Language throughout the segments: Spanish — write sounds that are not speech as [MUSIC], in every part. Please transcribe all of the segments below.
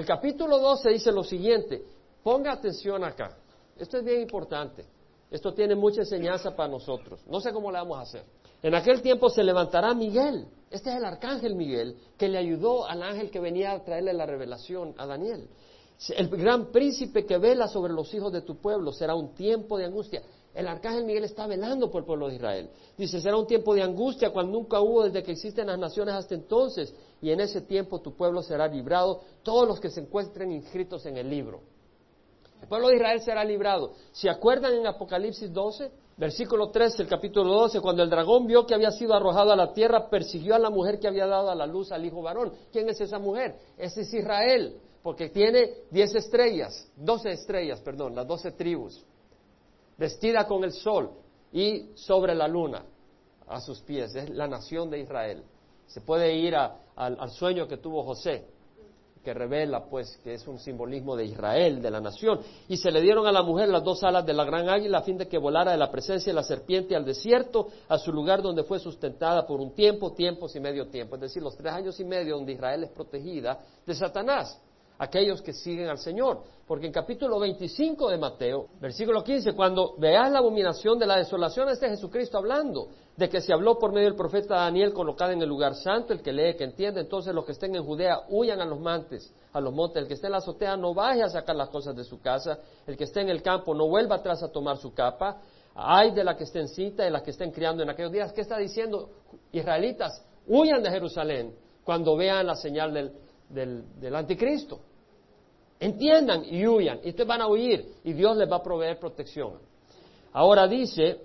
El capítulo 12 dice lo siguiente, ponga atención acá, esto es bien importante, esto tiene mucha enseñanza para nosotros, no sé cómo le vamos a hacer. En aquel tiempo se levantará Miguel, este es el arcángel Miguel, que le ayudó al ángel que venía a traerle la revelación a Daniel. El gran príncipe que vela sobre los hijos de tu pueblo será un tiempo de angustia. El arcángel Miguel está velando por el pueblo de Israel. Dice, será un tiempo de angustia cual nunca hubo desde que existen las naciones hasta entonces. Y en ese tiempo tu pueblo será librado, todos los que se encuentren inscritos en el libro. El pueblo de Israel será librado. ¿Se acuerdan en Apocalipsis 12? Versículo 13, el capítulo 12, cuando el dragón vio que había sido arrojado a la tierra, persiguió a la mujer que había dado a la luz al hijo varón. ¿Quién es esa mujer? Ese es Israel, porque tiene diez estrellas, doce estrellas, perdón, las doce tribus vestida con el sol y sobre la luna a sus pies. Es la nación de Israel. Se puede ir al sueño que tuvo José, que revela pues que es un simbolismo de Israel, de la nación. Y se le dieron a la mujer las dos alas de la gran águila a fin de que volara de la presencia de la serpiente al desierto, a su lugar donde fue sustentada por un tiempo, tiempos y medio tiempo. Es decir, los tres años y medio donde Israel es protegida de Satanás aquellos que siguen al Señor. Porque en capítulo 25 de Mateo, versículo 15, cuando veas la abominación de la desolación, este es Jesucristo hablando, de que se habló por medio del profeta Daniel colocado en el lugar santo, el que lee, que entiende, entonces los que estén en Judea huyan a los montes, a los montes, el que esté en la azotea no vaya a sacar las cosas de su casa, el que esté en el campo no vuelva atrás a tomar su capa, hay de la que esté en cita y la que estén criando en aquellos días. ¿Qué está diciendo? Israelitas, huyan de Jerusalén cuando vean la señal del, del anticristo. Entiendan y huyan. Y ustedes van a huir y Dios les va a proveer protección. Ahora dice,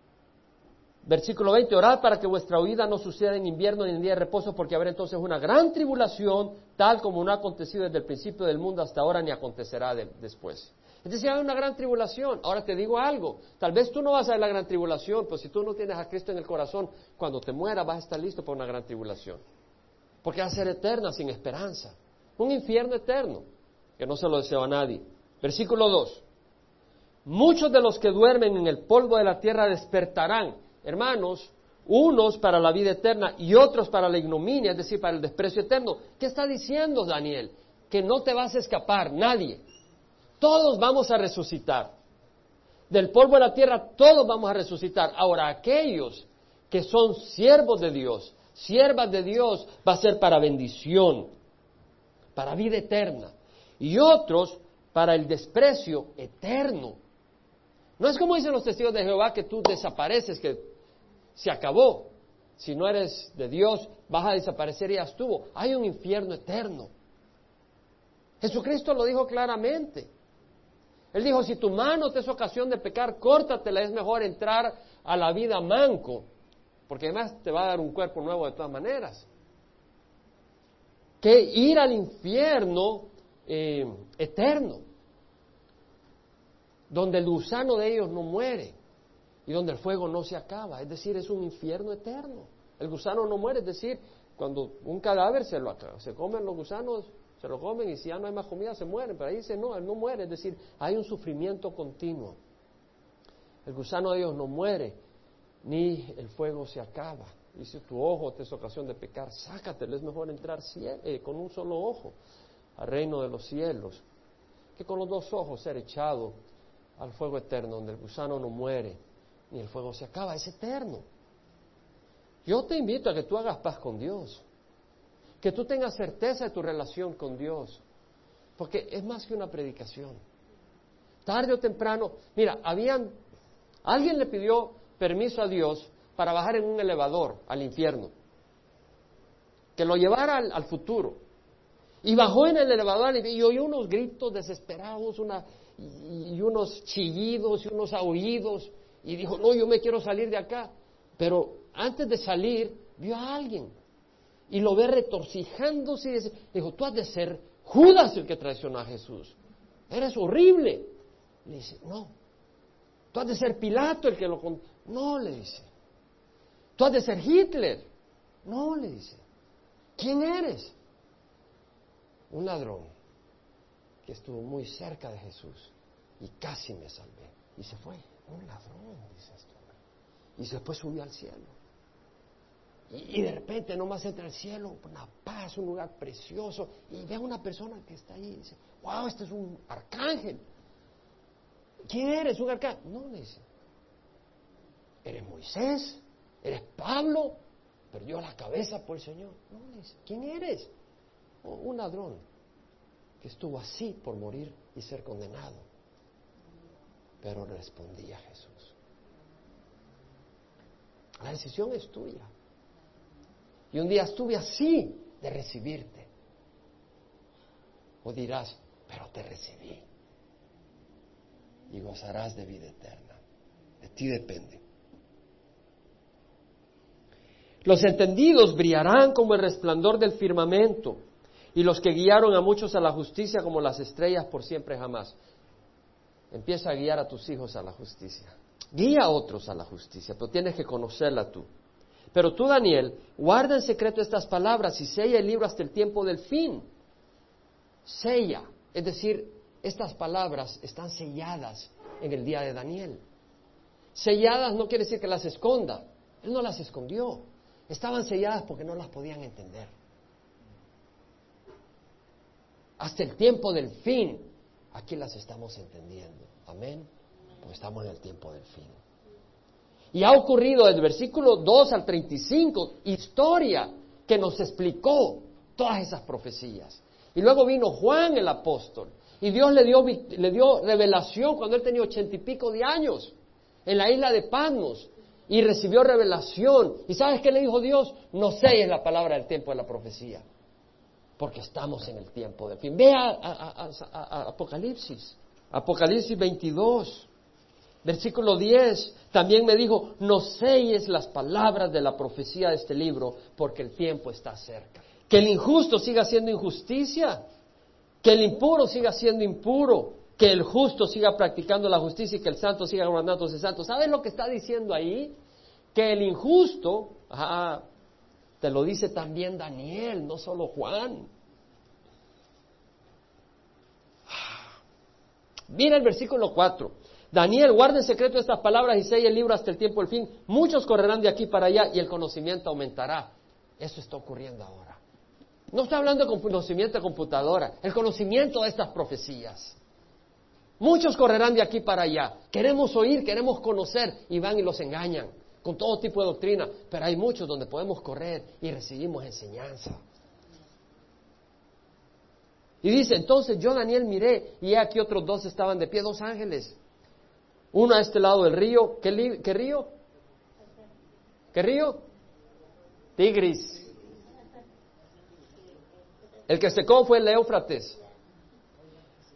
[CLEARS THROAT] versículo 20, orad para que vuestra huida no suceda en invierno ni en día de reposo, porque habrá entonces una gran tribulación, tal como no ha acontecido desde el principio del mundo hasta ahora, ni acontecerá después. Es decir, hay una gran tribulación. Ahora te digo algo, tal vez tú no vas a ver la gran tribulación, pero si tú no tienes a Cristo en el corazón, cuando te mueras vas a estar listo para una gran tribulación. Porque va a ser eterna, sin esperanza un infierno eterno, que no se lo deseo a nadie. Versículo 2. Muchos de los que duermen en el polvo de la tierra despertarán, hermanos, unos para la vida eterna y otros para la ignominia, es decir, para el desprecio eterno. ¿Qué está diciendo Daniel? Que no te vas a escapar, nadie. Todos vamos a resucitar. Del polvo de la tierra todos vamos a resucitar. Ahora, aquellos que son siervos de Dios, siervas de Dios, va a ser para bendición para vida eterna, y otros para el desprecio eterno. No es como dicen los testigos de Jehová que tú desapareces, que se acabó. Si no eres de Dios, vas a desaparecer y ya estuvo. Hay un infierno eterno. Jesucristo lo dijo claramente. Él dijo, si tu mano te es ocasión de pecar, córtatela, es mejor entrar a la vida manco, porque además te va a dar un cuerpo nuevo de todas maneras que ir al infierno eh, eterno, donde el gusano de ellos no muere y donde el fuego no se acaba. Es decir, es un infierno eterno. El gusano no muere, es decir, cuando un cadáver se lo se comen los gusanos, se lo comen y si ya no hay más comida se mueren, pero ahí dice no, él no muere, es decir, hay un sufrimiento continuo. El gusano de ellos no muere, ni el fuego se acaba. Y si tu ojo te es ocasión de pecar, sácatelo. Es mejor entrar eh, con un solo ojo al reino de los cielos que con los dos ojos ser echado al fuego eterno, donde el gusano no muere ni el fuego se acaba, es eterno. Yo te invito a que tú hagas paz con Dios, que tú tengas certeza de tu relación con Dios, porque es más que una predicación. Tarde o temprano, mira, habían, alguien le pidió permiso a Dios para bajar en un elevador al infierno, que lo llevara al, futuro. Y bajó en el elevador y oyó unos gritos desesperados y, unos chillidos y unos aullidos. Y dijo, no, yo me quiero salir de acá. Pero antes de salir, vio a alguien. Y lo ve retorcijándose y dijo, tú has de ser Judas el que traicionó a Jesús. Eres horrible. Le dice, no. Tú has de ser Pilato el que lo... No, le dice. Tú has de ser Hitler. No, le dice. ¿Quién eres? Un ladrón que estuvo muy cerca de Jesús y casi me salvé. Y se fue. Un ladrón, dice esto. Y después subió al cielo. Y, de repente nomás entra al cielo, una paz, un lugar precioso, y ve a una persona que está ahí y dice, wow, este es un arcángel. ¿Quién eres? ¿Un arcángel? No, le dice. ¿Eres Moisés? ¿Eres Pablo? Perdió la cabeza por el Señor. No, le dice. ¿Quién eres? Un ladrón que estuvo así por morir y ser condenado. Pero respondía Jesús. La decisión es tuya. Y un día estuve así de recibirte. O dirás, pero te recibí. Y gozarás de vida eterna. De ti depende. Los entendidos brillarán como el resplandor del firmamento, y los que guiaron a muchos a la justicia como las estrellas por siempre jamás. Empieza a guiar a tus hijos a la justicia. Guía a otros a la justicia, pero tienes que conocerla tú. Pero tú, Daniel, guarda en secreto estas palabras y sella el libro hasta el tiempo del fin. Sella, es decir, estas palabras están selladas en el día de Daniel. Selladas no quiere decir que las esconda. Él no las escondió. Estaban selladas porque no las podían entender. Hasta el tiempo del fin, aquí las estamos entendiendo. Amén. Porque estamos en el tiempo del fin. Y ha ocurrido desde el versículo 2 al 35 historia que nos explicó todas esas profecías. Y luego vino Juan el apóstol. Y Dios le dio, le dio revelación cuando él tenía ochenta y pico de años en la isla de Patmos. Y recibió revelación. ¿Y sabes qué le dijo Dios? No sé es la palabra del tiempo de la profecía. Porque estamos en el tiempo del fin. Ve a, Apocalipsis. Apocalipsis 22. Versículo 10, también me dijo, no selles las palabras de la profecía de este libro, porque el tiempo está cerca. Que el injusto siga siendo injusticia, que el impuro siga siendo impuro, que el justo siga practicando la justicia y que el santo siga guardándose santo. ¿Sabes lo que está diciendo ahí? Que el injusto, te lo dice también Daniel, no solo Juan. Mira el versículo 4. Daniel, guarda en secreto estas palabras y sella el libro hasta el tiempo del fin. Muchos correrán de aquí para allá y el conocimiento aumentará. Eso está ocurriendo ahora. No estoy hablando de conocimiento de computadora, el conocimiento de estas profecías. Muchos correrán de aquí para allá. Queremos oír, queremos conocer y van y los engañan con todo tipo de doctrina. Pero hay muchos donde podemos correr y recibimos enseñanza. Y dice, entonces yo Daniel miré y aquí otros dos estaban de pie, dos ángeles uno a este lado del río. ¿Qué, río? ¿Qué río? Tigris. El que secó fue el Éufrates.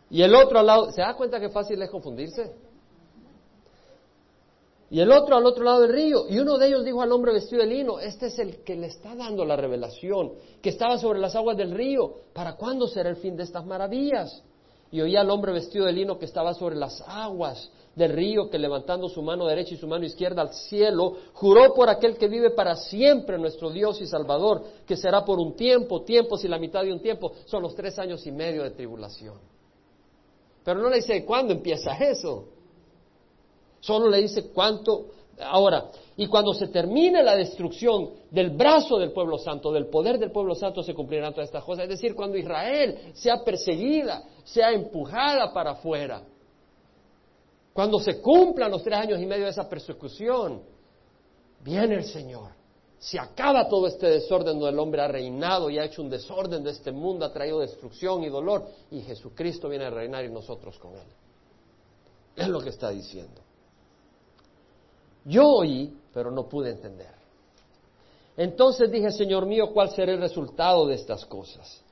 Y el otro al lado, ¿se da cuenta que fácil es confundirse? Y el otro al otro lado del río. Y uno de ellos dijo al hombre vestido de lino, este es el que le está dando la revelación, que estaba sobre las aguas del río. ¿Para cuándo será el fin de estas maravillas? Y oía al hombre vestido de lino que estaba sobre las aguas del río que levantando su mano derecha y su mano izquierda al cielo, juró por aquel que vive para siempre nuestro Dios y Salvador, que será por un tiempo, tiempos y la mitad de un tiempo, son los tres años y medio de tribulación. Pero no le dice cuándo empieza eso, solo le dice cuánto. Ahora, y cuando se termine la destrucción del brazo del pueblo santo, del poder del pueblo santo, se cumplirán todas estas cosas. Es decir, cuando Israel sea perseguida, sea empujada para afuera, cuando se cumplan los tres años y medio de esa persecución, viene el Señor. Se acaba todo este desorden donde el hombre ha reinado y ha hecho un desorden de este mundo, ha traído destrucción y dolor, y Jesucristo viene a reinar y nosotros con Él. Es lo que está diciendo. Yo oí, pero no pude entender. Entonces dije, Señor mío, ¿cuál será el resultado de estas cosas?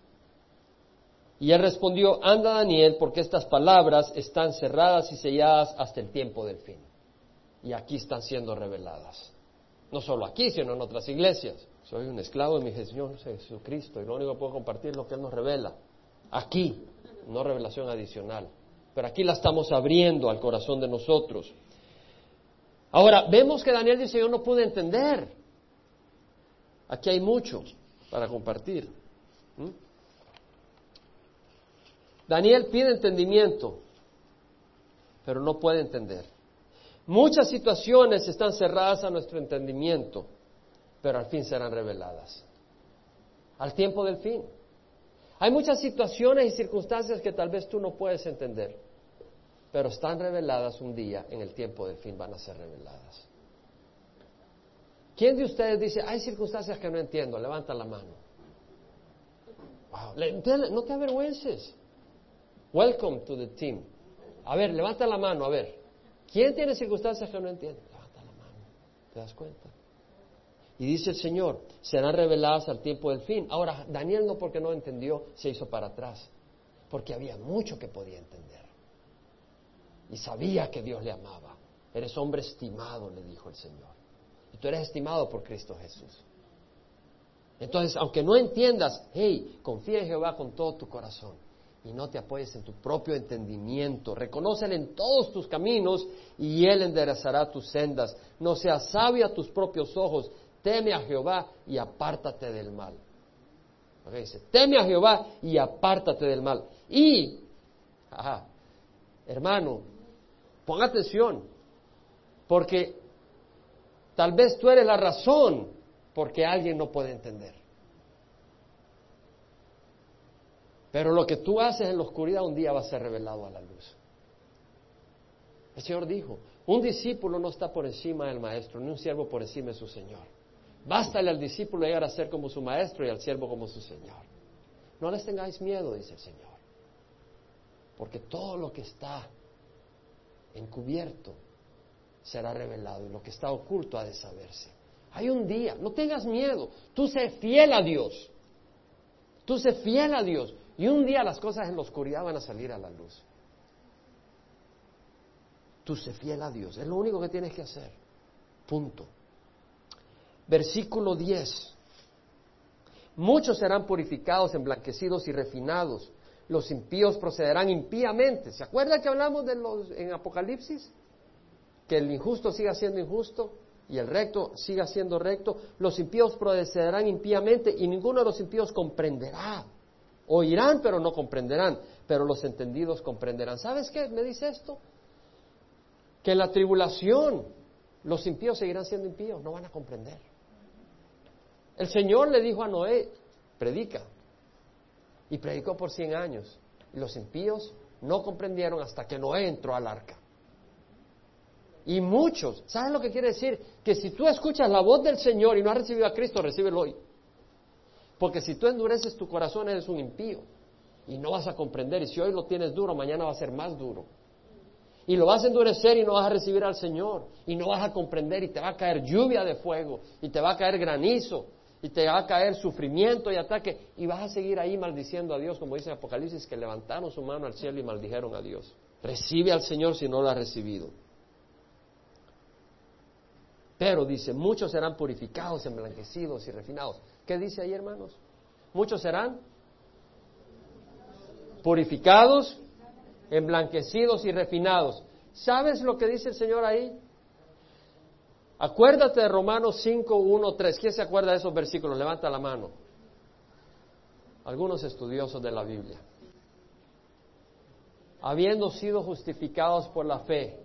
Y él respondió, anda Daniel, porque estas palabras están cerradas y selladas hasta el tiempo del fin. Y aquí están siendo reveladas. No solo aquí, sino en otras iglesias. Soy un esclavo de mi Señor Jesucristo y lo único que puedo compartir es lo que Él nos revela. Aquí, no revelación adicional. Pero aquí la estamos abriendo al corazón de nosotros. Ahora, vemos que Daniel dice, yo no pude entender. Aquí hay mucho para compartir. Daniel pide entendimiento, pero no puede entender. Muchas situaciones están cerradas a nuestro entendimiento pero al fin serán reveladas. Al tiempo del fin. Hay muchas situaciones y circunstancias que tal vez tú no puedes entender, pero están reveladas un día, en el tiempo del fin van a ser reveladas. ¿Quién de ustedes dice, hay circunstancias que no entiendo? Levanta la mano. no te avergüences. Welcome to the team. A ver, levanta la mano, a ver. ¿Quién tiene circunstancias que no entiende? Levanta la mano. ¿Te das cuenta? Y dice el Señor, serán reveladas al tiempo del fin. Ahora, Daniel no porque no entendió, se hizo para atrás, porque había mucho que podía entender. Y sabía que Dios le amaba. Eres hombre estimado, le dijo el Señor. Y tú eres estimado por Cristo Jesús. Entonces, aunque no entiendas, hey, confía en Jehová con todo tu corazón y no te apoyes en tu propio entendimiento. Reconócele en todos tus caminos y Él enderezará tus sendas. No seas sabio a tus propios ojos, teme a Jehová y apártate del mal. dice, teme a Jehová y apártate del mal. Y, hermano, pon atención, porque tal vez tú eres la razón porque alguien no puede entender. Pero lo que tú haces en la oscuridad un día va a ser revelado a la luz. El Señor dijo, un discípulo no está por encima del maestro, ni un siervo por encima de su Señor. Bástale al discípulo llegar a ser como su maestro y al siervo como su Señor. No les tengáis miedo, dice el Señor, porque todo lo que está encubierto será revelado y lo que está oculto ha de saberse. Hay un día, no tengas miedo, tú sé fiel a Dios, tú sé fiel a Dios y un día las cosas en la oscuridad van a salir a la luz. Tú sé fiel a Dios, es lo único que tienes que hacer, punto. Versículo 10. Muchos serán purificados, emblanquecidos y refinados. Los impíos procederán impíamente. ¿Se acuerdan que hablamos de los en Apocalipsis? Que el injusto siga siendo injusto y el recto siga siendo recto. Los impíos procederán impíamente y ninguno de los impíos comprenderá. Oirán, pero no comprenderán. Pero los entendidos comprenderán. ¿Sabes qué me dice esto? Que en la tribulación los impíos seguirán siendo impíos, no van a comprender. El Señor le dijo a Noé, predica. Y predicó por cien años. Y los impíos no comprendieron hasta que Noé entró al arca. Y muchos, ¿sabes lo que quiere decir? Que si tú escuchas la voz del Señor y no has recibido a Cristo, recíbelo hoy. Porque si tú endureces tu corazón, eres un impío. Y no vas a comprender. Y si hoy lo tienes duro, mañana va a ser más duro. Y lo vas a endurecer y no vas a recibir al Señor. Y no vas a comprender y te va a caer lluvia de fuego. Y te va a caer granizo y te va a caer sufrimiento y ataque y vas a seguir ahí maldiciendo a Dios, como dice Apocalipsis, que levantaron su mano al cielo y maldijeron a Dios. Recibe al Señor si no lo ha recibido. Pero dice, muchos serán purificados, emblanquecidos y refinados. ¿Qué dice ahí, hermanos? Muchos serán purificados, emblanquecidos y refinados. ¿Sabes lo que dice el Señor ahí? Acuérdate de Romanos 5, 1, 3. ¿Quién se acuerda de esos versículos? Levanta la mano. Algunos estudiosos de la Biblia. Habiendo sido justificados por la fe,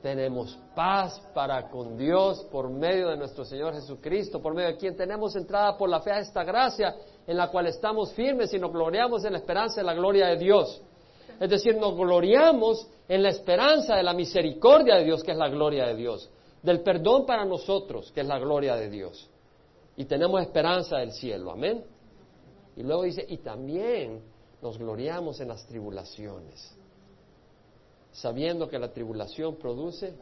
tenemos paz para con Dios por medio de nuestro Señor Jesucristo, por medio de quien tenemos entrada por la fe a esta gracia en la cual estamos firmes y nos gloriamos en la esperanza de la gloria de Dios. Es decir, nos gloriamos en la esperanza de la misericordia de Dios, que es la gloria de Dios del perdón para nosotros, que es la gloria de Dios. Y tenemos esperanza del cielo, amén. Y luego dice, y también nos gloriamos en las tribulaciones, sabiendo que la tribulación produce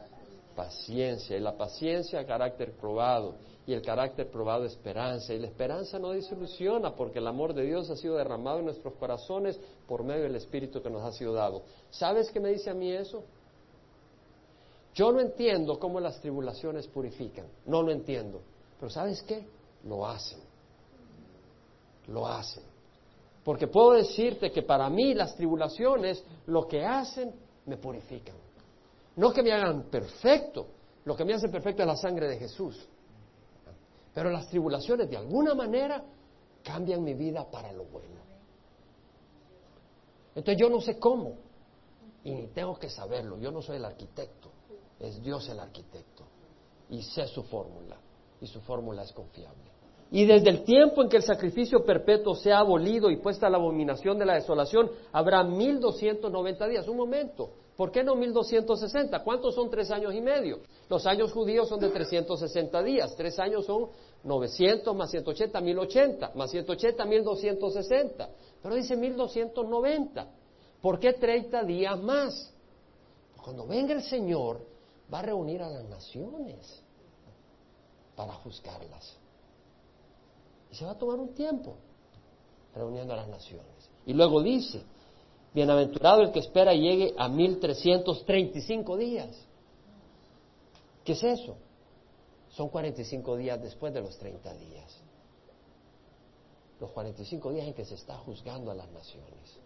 paciencia, y la paciencia carácter probado, y el carácter probado esperanza, y la esperanza no desilusiona, porque el amor de Dios ha sido derramado en nuestros corazones por medio del Espíritu que nos ha sido dado. ¿Sabes qué me dice a mí eso? Yo no entiendo cómo las tribulaciones purifican, no lo entiendo, pero ¿sabes qué? Lo hacen, lo hacen. Porque puedo decirte que para mí las tribulaciones lo que hacen me purifican. No que me hagan perfecto, lo que me hace perfecto es la sangre de Jesús. Pero las tribulaciones de alguna manera cambian mi vida para lo bueno. Entonces yo no sé cómo y ni tengo que saberlo, yo no soy el arquitecto. Es Dios el arquitecto. Y sé su fórmula. y su fórmula es confiable. Y desde el tiempo en que el sacrificio perpetuo sea abolido y puesta la abominación de la desolación, habrá 1290 días. Un momento, ¿por qué no 1260? ¿Cuántos son tres años y medio? Los años judíos son de 360 días. Tres años son 900 más 180, 1080, más 180, 1260. Pero dice 1290. ¿Por qué 30 días más? Cuando venga el Señor, va a reunir a las naciones para juzgarlas. Y se va a tomar un tiempo reuniendo a las naciones. Y luego dice, bienaventurado el que espera llegue a 1335 días. ¿Qué es eso? Son 45 días después de los 30 días. Los 45 días en que se está juzgando a las naciones.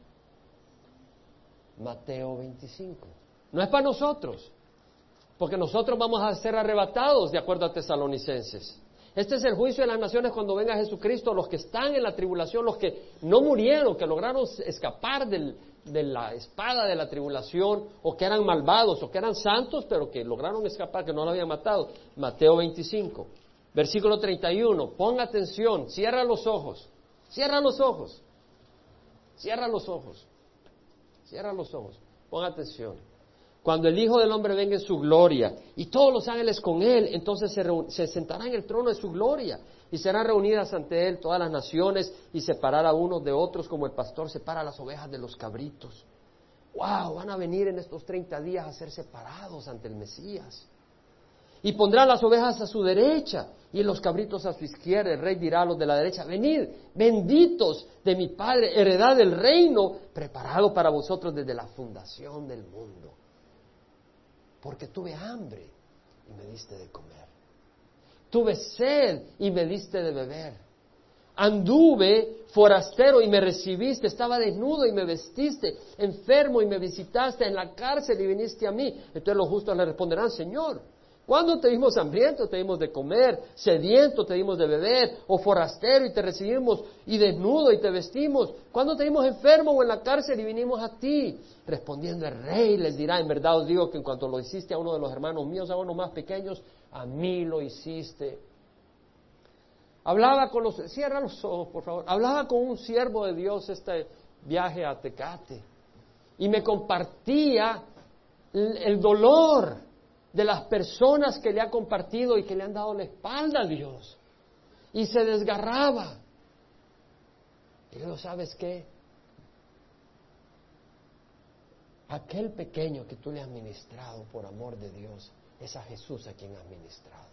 Mateo 25. No es para nosotros, porque nosotros vamos a ser arrebatados de acuerdo a tesalonicenses. Este es el juicio de las naciones cuando venga Jesucristo, los que están en la tribulación, los que no murieron, que lograron escapar de la espada de la tribulación, o que eran malvados, o que eran santos, pero que lograron escapar, que no lo habían matado. Mateo 25, versículo 31, ponga atención, cierra los ojos, cierra los ojos, cierra los ojos, cierra los ojos, ponga atención. Cuando el Hijo del Hombre venga en su gloria y todos los ángeles con él, entonces se, sentará en el trono de su gloria y serán reunidas ante él todas las naciones y separará unos de otros como el pastor separa las ovejas de los cabritos. ¡Wow! Van a venir en estos 30 días a ser separados ante el Mesías. Y pondrá las ovejas a su derecha y los cabritos a su izquierda. El rey dirá a los de la derecha, venid, benditos de mi Padre, heredad del reino preparado para vosotros desde la fundación del mundo porque tuve hambre y me diste de comer. Tuve sed y me diste de beber. Anduve forastero y me recibiste, estaba desnudo y me vestiste, enfermo y me visitaste, en la cárcel y viniste a mí. Entonces los justos le responderán, Señor, ¿Cuándo te dimos hambriento, te dimos de comer, sediento, te dimos de beber, o forastero y te recibimos, y desnudo y te vestimos? ¿Cuándo te dimos enfermo o en la cárcel y vinimos a ti? Respondiendo el rey les dirá, en verdad os digo que en cuanto lo hiciste a uno de los hermanos míos, a uno más pequeños, a mí lo hiciste. Hablaba con los, cierra los ojos por favor, hablaba con un siervo de Dios este viaje a Tecate y me compartía el dolor de las personas que le ha compartido y que le han dado la espalda a Dios. Y se desgarraba. Y luego, ¿sabes qué? Aquel pequeño que tú le has ministrado por amor de Dios, es a Jesús a quien has ministrado.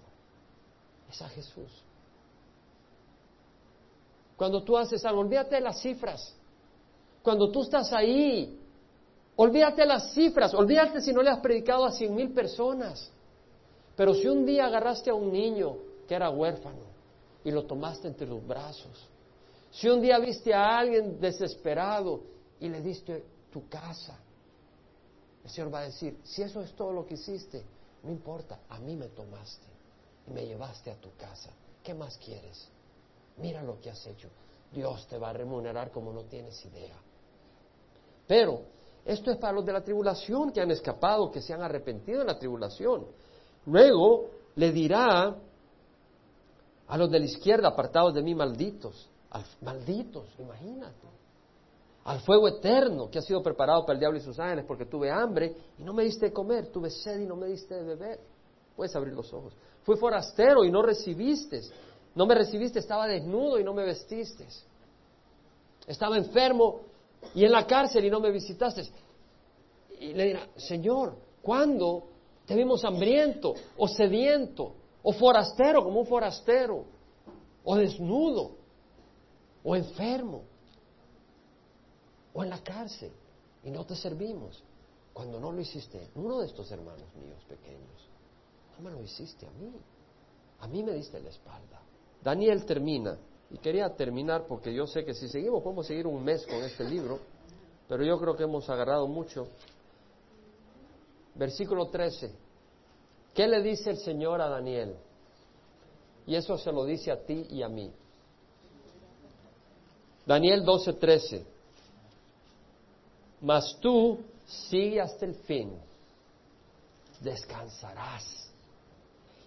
Es a Jesús. Cuando tú haces algo, olvídate de las cifras. Cuando tú estás ahí Olvídate las cifras, olvídate si no le has predicado a cien mil personas. Pero si un día agarraste a un niño que era huérfano y lo tomaste entre los brazos, si un día viste a alguien desesperado y le diste tu casa, el Señor va a decir, si eso es todo lo que hiciste, no importa, a mí me tomaste y me llevaste a tu casa. ¿Qué más quieres? Mira lo que has hecho. Dios te va a remunerar como no tienes idea. Pero esto es para los de la tribulación que han escapado, que se han arrepentido en la tribulación. Luego le dirá a los de la izquierda, apartados de mí, malditos. malditos, imagínate. Al fuego eterno que ha sido preparado para el diablo y sus ángeles, porque tuve hambre y no me diste de comer, tuve sed y no me diste de beber. Puedes abrir los ojos. Fui forastero y no recibiste. No me recibiste, estaba desnudo y no me vestiste. Estaba enfermo y en la cárcel y no me visitaste. Y le dirá, Señor, ¿cuándo te vimos hambriento o sediento o forastero como un forastero o desnudo o enfermo o en la cárcel y no te servimos? Cuando no lo hiciste, uno de estos hermanos míos pequeños, no me lo hiciste a mí. A mí me diste la espalda. Daniel termina y quería terminar porque yo sé que si seguimos podemos seguir un mes con este libro, pero yo creo que hemos agarrado mucho. Versículo 13. ¿Qué le dice el Señor a Daniel? Y eso se lo dice a ti y a mí. Daniel 12:13. Mas tú sigue hasta el fin, descansarás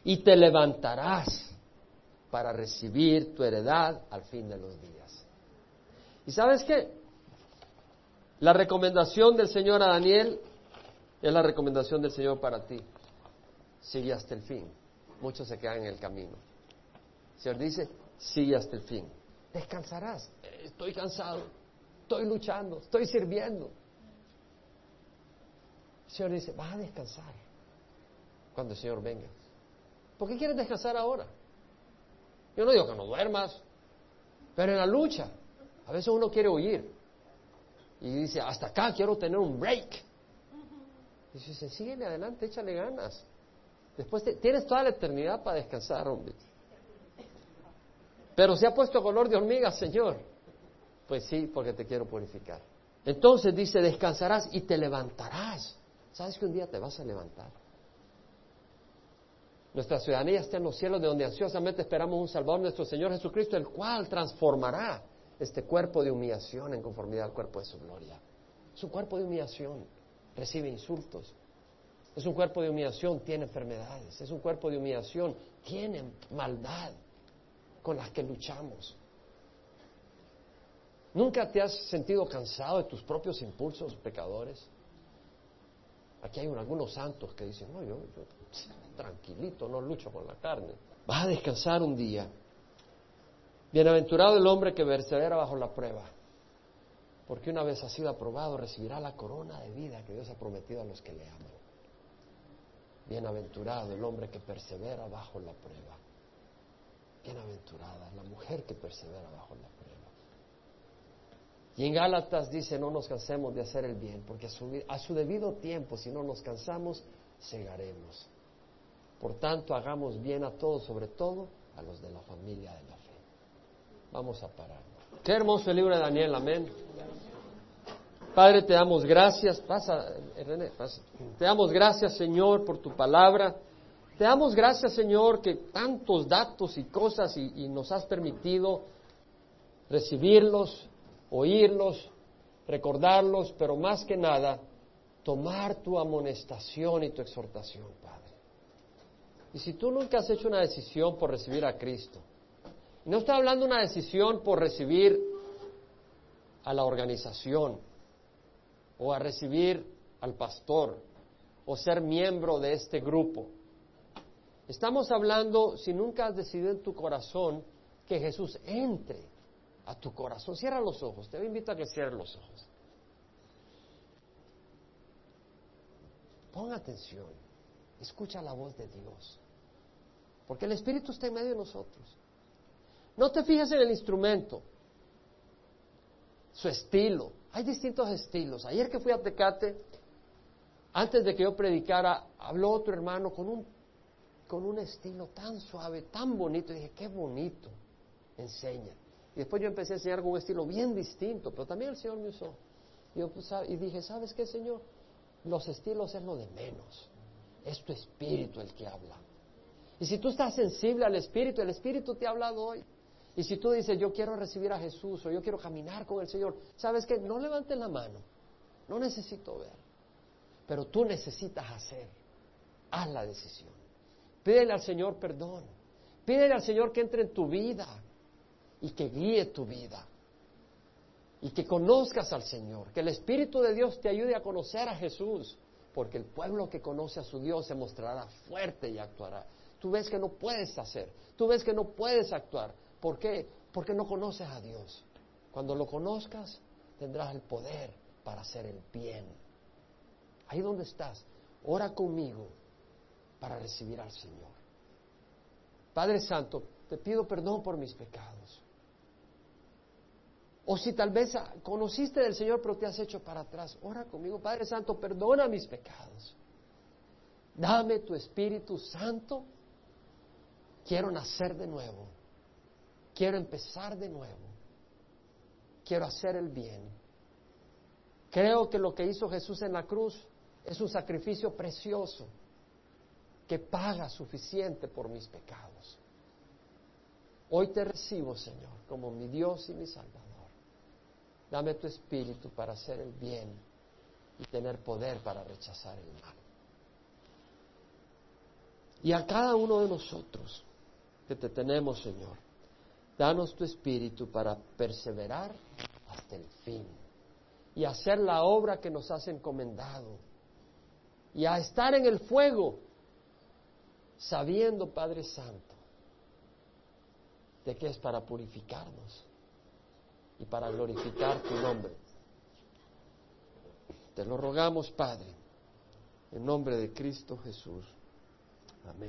y te levantarás para recibir tu heredad al fin de los días. ¿Y sabes qué? La recomendación del Señor a Daniel es la recomendación del Señor para ti. Sigue hasta el fin. Muchos se quedan en el camino. El Señor dice, sigue hasta el fin. Descansarás. Estoy cansado. Estoy luchando. Estoy sirviendo. El Señor dice, vas a descansar cuando el Señor venga. ¿Por qué quieres descansar ahora? Yo no digo que no duermas, pero en la lucha, a veces uno quiere huir y dice, hasta acá quiero tener un break. Y dice, sígueme adelante, échale ganas. Después tienes toda la eternidad para descansar, hombre. Pero se ha puesto color de hormiga, Señor. Pues sí, porque te quiero purificar. Entonces dice, descansarás y te levantarás. ¿Sabes que un día te vas a levantar? Nuestra ciudadanía está en los cielos, de donde ansiosamente esperamos un Salvador, nuestro Señor Jesucristo, el cual transformará este cuerpo de humillación en conformidad al cuerpo de su gloria. Es un cuerpo de humillación, recibe insultos. Es un cuerpo de humillación, tiene enfermedades. Es un cuerpo de humillación, tiene maldad con las que luchamos. ¿Nunca te has sentido cansado de tus propios impulsos pecadores? Aquí hay algunos santos que dicen, no, yo, tranquilito, no lucho con la carne. Vas a descansar un día. Bienaventurado el hombre que persevera bajo la prueba, porque una vez ha sido aprobado recibirá la corona de vida que Dios ha prometido a los que le aman. Bienaventurado el hombre que persevera bajo la prueba. Bienaventurada la mujer que persevera bajo la prueba. Y en Gálatas dice, no nos cansemos de hacer el bien, porque a su, a su debido tiempo, si no nos cansamos, segaremos. Por tanto, hagamos bien a todos, sobre todo a los de la familia de la fe. Vamos a parar. Qué hermoso el libro de Daniel, amén. Padre, te damos gracias. Pasa, René, pasa. Te damos gracias, Señor, por tu palabra. Te damos gracias, Señor, que tantos datos y cosas y nos has permitido recibirlos, oírlos, recordarlos, pero más que nada, tomar tu amonestación y tu exhortación, Padre. Y si tú nunca has hecho una decisión por recibir a Cristo, no estoy hablando de una decisión por recibir a la organización o a recibir al pastor o ser miembro de este grupo. Estamos hablando, si nunca has decidido en tu corazón que Jesús entre a tu corazón. Cierra los ojos, te invito a que cierres los ojos. Pon atención, escucha la voz de Dios. Porque el Espíritu está en medio de nosotros. No te fijes en el instrumento, su estilo. Hay distintos estilos. Ayer que fui a Tecate, antes de que yo predicara, habló otro hermano con un, con un estilo tan suave, tan bonito. Dije, qué bonito, enseña. Y después yo empecé a enseñar con un estilo bien distinto, pero también el Señor me usó. Y, pues, y dije, ¿sabes qué, Señor? Los estilos es lo de menos. Es tu espíritu el que habla. Y si tú estás sensible al Espíritu, el Espíritu te ha hablado hoy. Y si tú dices, yo quiero recibir a Jesús o yo quiero caminar con el Señor, ¿sabes qué? No levantes la mano. No necesito ver. Pero tú necesitas hacer. Haz la decisión. Pídele al Señor perdón. Pídele al Señor que entre en tu vida y que guíe tu vida. Y que conozcas al Señor. Que el Espíritu de Dios te ayude a conocer a Jesús. Porque el pueblo que conoce a su Dios se mostrará fuerte y actuará tú ves que no puedes hacer, tú ves que no puedes actuar. ¿Por qué? Porque no conoces a Dios. Cuando lo conozcas, tendrás el poder para hacer el bien. Ahí donde estás, ora conmigo para recibir al Señor. Padre Santo, te pido perdón por mis pecados. O si tal vez conociste del Señor pero te has hecho para atrás, ora conmigo, Padre Santo, perdona mis pecados. Dame tu Espíritu Santo Quiero nacer de nuevo. Quiero empezar de nuevo. Quiero hacer el bien. Creo que lo que hizo Jesús en la cruz es un sacrificio precioso que paga suficiente por mis pecados. Hoy te recibo, Señor, como mi Dios y mi Salvador. Dame tu espíritu para hacer el bien y tener poder para rechazar el mal. Y a cada uno de nosotros que te tenemos, Señor. Danos tu espíritu para perseverar hasta el fin y hacer la obra que nos has encomendado y a estar en el fuego, sabiendo, Padre Santo, de que es para purificarnos y para glorificar tu nombre. Te lo rogamos, Padre, en nombre de Cristo Jesús. Amén.